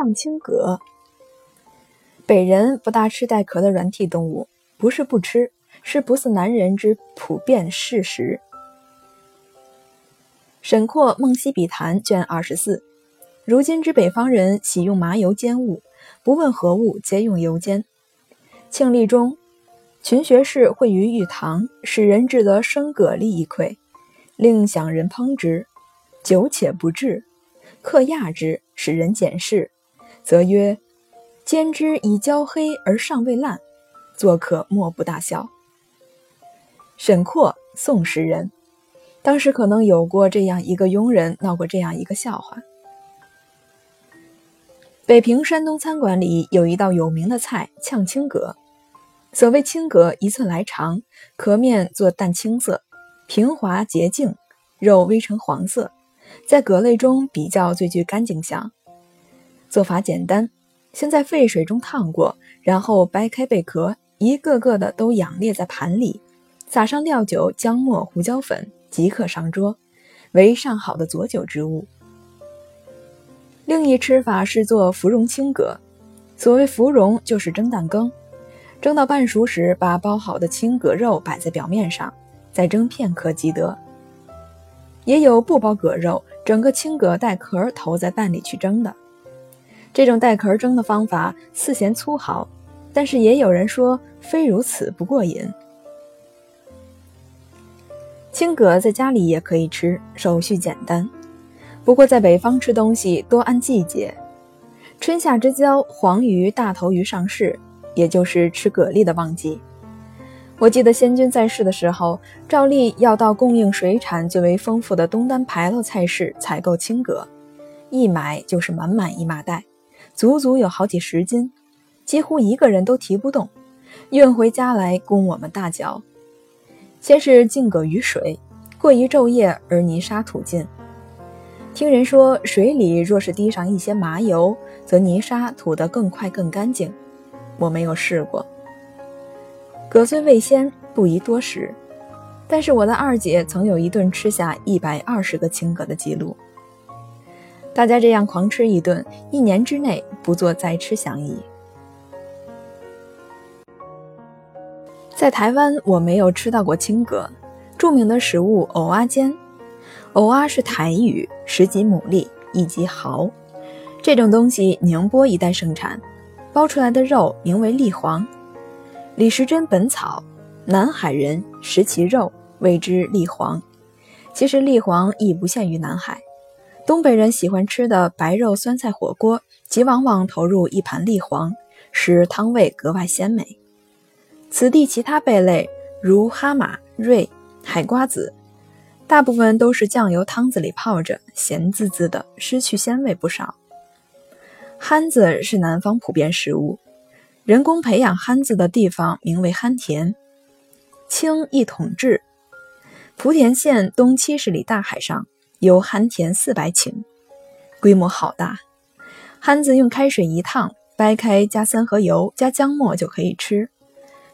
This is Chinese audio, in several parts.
呛青蛤。北人不大吃带壳的软体动物，不是不吃，是不似南人之普遍事实。沈括《梦溪笔谈》卷二十四。如今之北方人喜用麻油煎物，不问何物，皆用油煎。庆历中，群学士会于玉堂，使人制得生蛤蜊一块，令享人烹之，久且不至，客讶之，使人检视，则曰：“煎之已焦黑而尚未烂，作客莫不大笑。”沈括，宋时人，当时可能有过这样一个佣人闹过这样一个笑话。北平山东餐馆里有一道有名的菜——炝青蛤。所谓青蛤，一寸来长，壳面做淡青色，平滑洁净，肉微呈黄色，在蛤类中比较最具干净相。做法简单，先在沸水中烫过，然后掰开贝壳，一个个的都仰列在盘里，撒上料酒、姜末、胡椒粉，即可上桌，为上好的佐酒之物。另一吃法是做芙蓉青蛤，所谓芙蓉就是蒸蛋羹，蒸到半熟时，把包好的青蛤肉摆在表面上，再蒸片刻即得。也有不包蛤肉，整个青蛤带壳投在蛋里去蒸的。这种带壳蒸的方法似嫌粗豪，但是也有人说非如此不过瘾。青蛤在家里也可以吃，手续简单。不过，在北方吃东西多按季节，春夏之交，黄鱼、大头鱼上市，也就是吃蛤蜊的旺季。我记得先君在世的时候，照例要到供应水产最为丰富的东单牌楼菜市采购青蛤，一买就是满满一麻袋，足足有好几十斤，几乎一个人都提不动，运回家来供我们大嚼。先是浸葛于水，过一昼夜而泥沙吐尽。听人说，水里若是滴上一些麻油，则泥沙吐得更快更干净。我没有试过。葛虽味鲜，不宜多食。但是我的二姐曾有一顿吃下一百二十个青蛤的记录。大家这样狂吃一顿，一年之内不做再吃想矣。在台湾，我没有吃到过青蛤。著名的食物藕阿煎。藕啊是台语，十几牡蛎，一级蚝。这种东西宁波一带盛产，包出来的肉名为蛎黄。李时珍《本草》，南海人食其肉，谓之蛎黄。其实蛎黄亦不限于南海，东北人喜欢吃的白肉酸菜火锅，即往往投入一盘栗黄，使汤味格外鲜美。此地其他贝类，如蛤蟆、瑞、海瓜子。大部分都是酱油汤子里泡着，咸滋滋的，失去鲜味不少。憨子是南方普遍食物，人工培养憨子的地方名为憨田。清一统治，莆田县东七十里大海上有憨田四百顷，规模好大。憨子用开水一烫，掰开加三合油，加姜末就可以吃。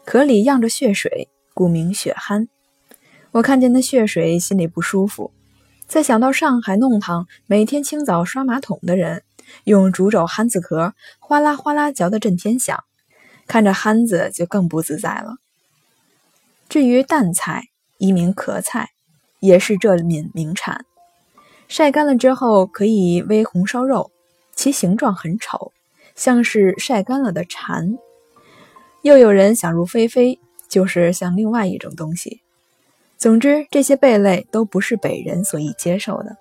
壳里漾着血水，故名血憨。我看见那血水，心里不舒服。再想到上海弄堂每天清早刷马桶的人，用竹帚憨子壳哗啦哗啦嚼得震天响，看着憨子就更不自在了。至于蛋菜，一名壳菜，也是这闽名产。晒干了之后可以煨红烧肉，其形状很丑，像是晒干了的蝉。又有人想入非非，就是像另外一种东西。总之，这些贝类都不是北人所以接受的。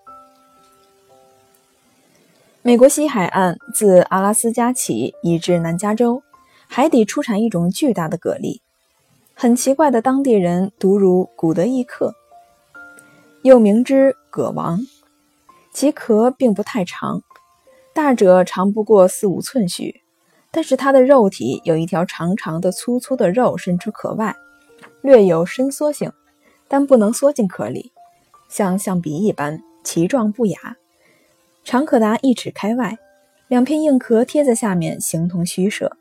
美国西海岸自阿拉斯加起，以至南加州，海底出产一种巨大的蛤蜊。很奇怪的，当地人读如古德伊克，又名之蛤王。其壳并不太长，大者长不过四五寸许，但是它的肉体有一条长长的、粗粗的肉伸出壳外，略有伸缩性。但不能缩进壳里，像象鼻一般，奇状不雅，长可达一尺开外，两片硬壳贴在下面，形同虚设。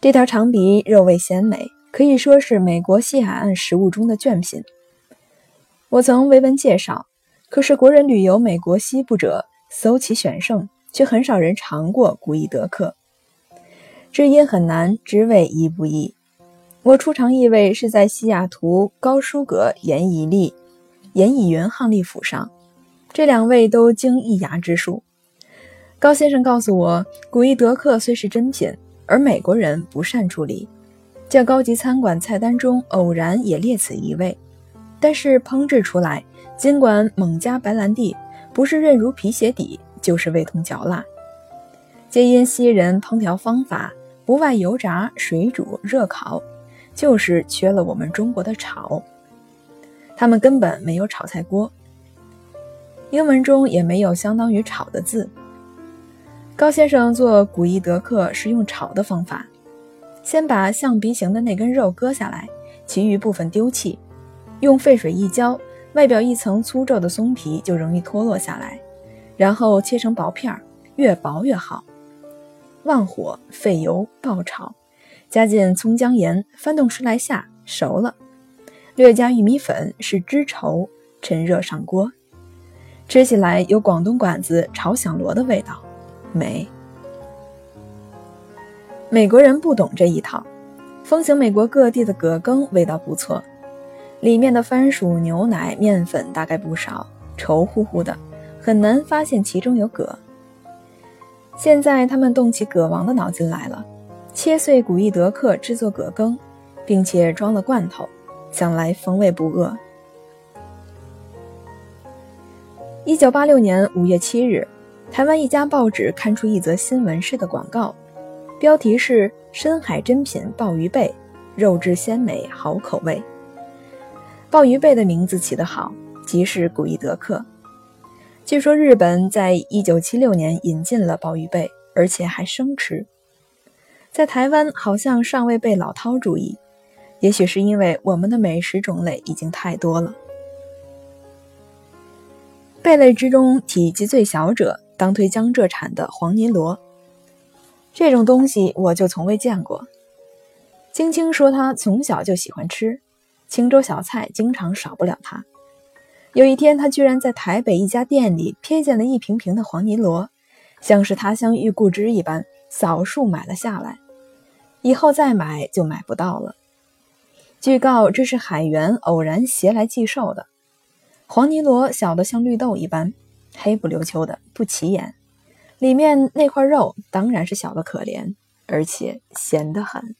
这条长鼻肉味鲜美，可以说是美国西海岸食物中的卷品。我曾为文介绍，可是国人旅游美国西部者，搜其选胜，却很少人尝过古伊德克。知音很难，知味亦不易。我初尝异味是在西雅图高书阁严以立、严以云汉利府上，这两位都经一牙之术。高先生告诉我，古伊德克虽是珍品，而美国人不善处理，较高级餐馆菜单中偶然也列此一味。但是烹制出来，尽管猛加白兰地，不是韧如皮鞋底，就是味同嚼蜡。皆因西人烹调方法不外油炸、水煮、热烤。就是缺了我们中国的炒，他们根本没有炒菜锅，英文中也没有相当于炒的字。高先生做古伊德克是用炒的方法，先把象鼻形的那根肉割下来，其余部分丢弃，用沸水一浇，外表一层粗皱的松皮就容易脱落下来，然后切成薄片儿，越薄越好。旺火沸油爆炒。加进葱姜盐，翻动十来下，熟了。略加玉米粉，是汁稠，趁热上锅。吃起来有广东馆子炒响螺的味道，美。美国人不懂这一套。风行美国各地的葛羹味道不错，里面的番薯、牛奶、面粉大概不少，稠乎乎的，很难发现其中有葛。现在他们动起葛王的脑筋来了。切碎古伊德克制作葛羹，并且装了罐头，想来风味不恶。一九八六年五月七日，台湾一家报纸刊出一则新闻式的广告，标题是“深海珍品鲍鱼贝，肉质鲜美，好口味”。鲍鱼贝的名字起得好，即是古伊德克。据说日本在一九七六年引进了鲍鱼贝，而且还生吃。在台湾好像尚未被老饕注意，也许是因为我们的美食种类已经太多了。贝类之中体积最小者，当推江浙产的黄泥螺。这种东西我就从未见过。青青说他从小就喜欢吃，青州小菜经常少不了它。有一天，他居然在台北一家店里瞥见了一瓶瓶的黄泥螺，像是他乡遇故知一般，扫数买了下来。以后再买就买不到了。据告，这是海员偶然携来寄售的黄泥螺，小的像绿豆一般，黑不溜秋的，不起眼。里面那块肉当然是小的可怜，而且咸得很。